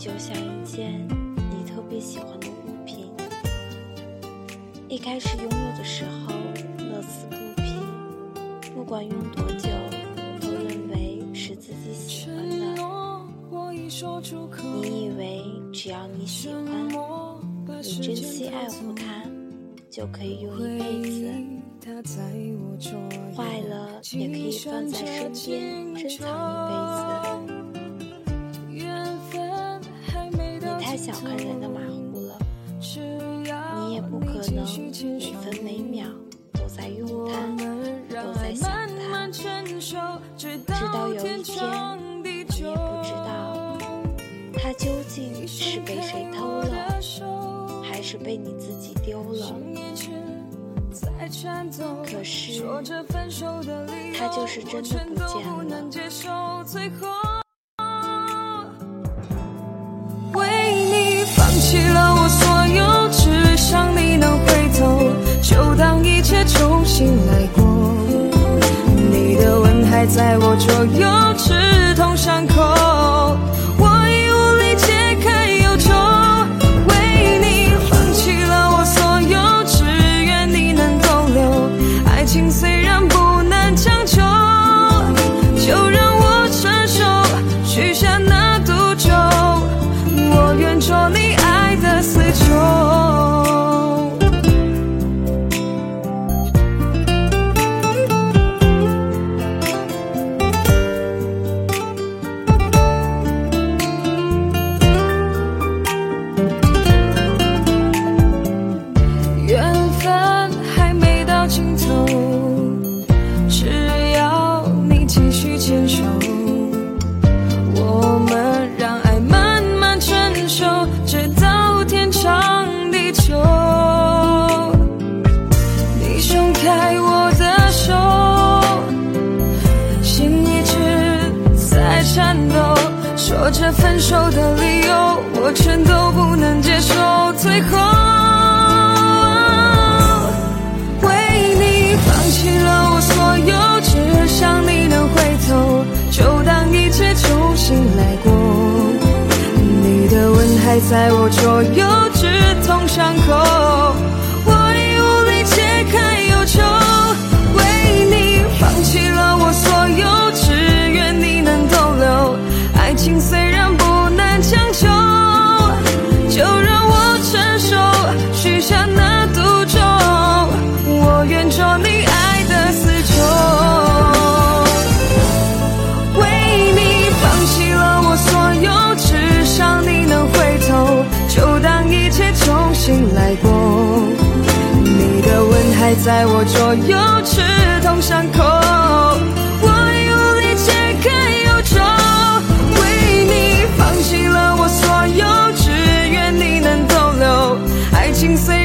就像一件你特别喜欢的物品一开始拥有的时候乐此不疲不管用多久都认为是自己喜欢的你以为只要你喜欢你真心爱护它就可以用一辈子坏了也可以放在身边珍藏一辈子太小看人的马虎了，你也不可能每分每秒都在用它，都在想它。直到有一天，你也不知道它究竟是被谁偷了，还是被你自己丢了。可是，它就是真的不见了。还在我左右，刺痛伤口。这分手的理由，我全都不能接受。最后，为你放弃了我所有，只想你能回头，就当一切重新来过。你的吻还在我左右，刺痛伤口，在我左右，刺痛伤口。我用力解开忧愁，为你放弃了我所有，只愿你能逗留。爱情虽。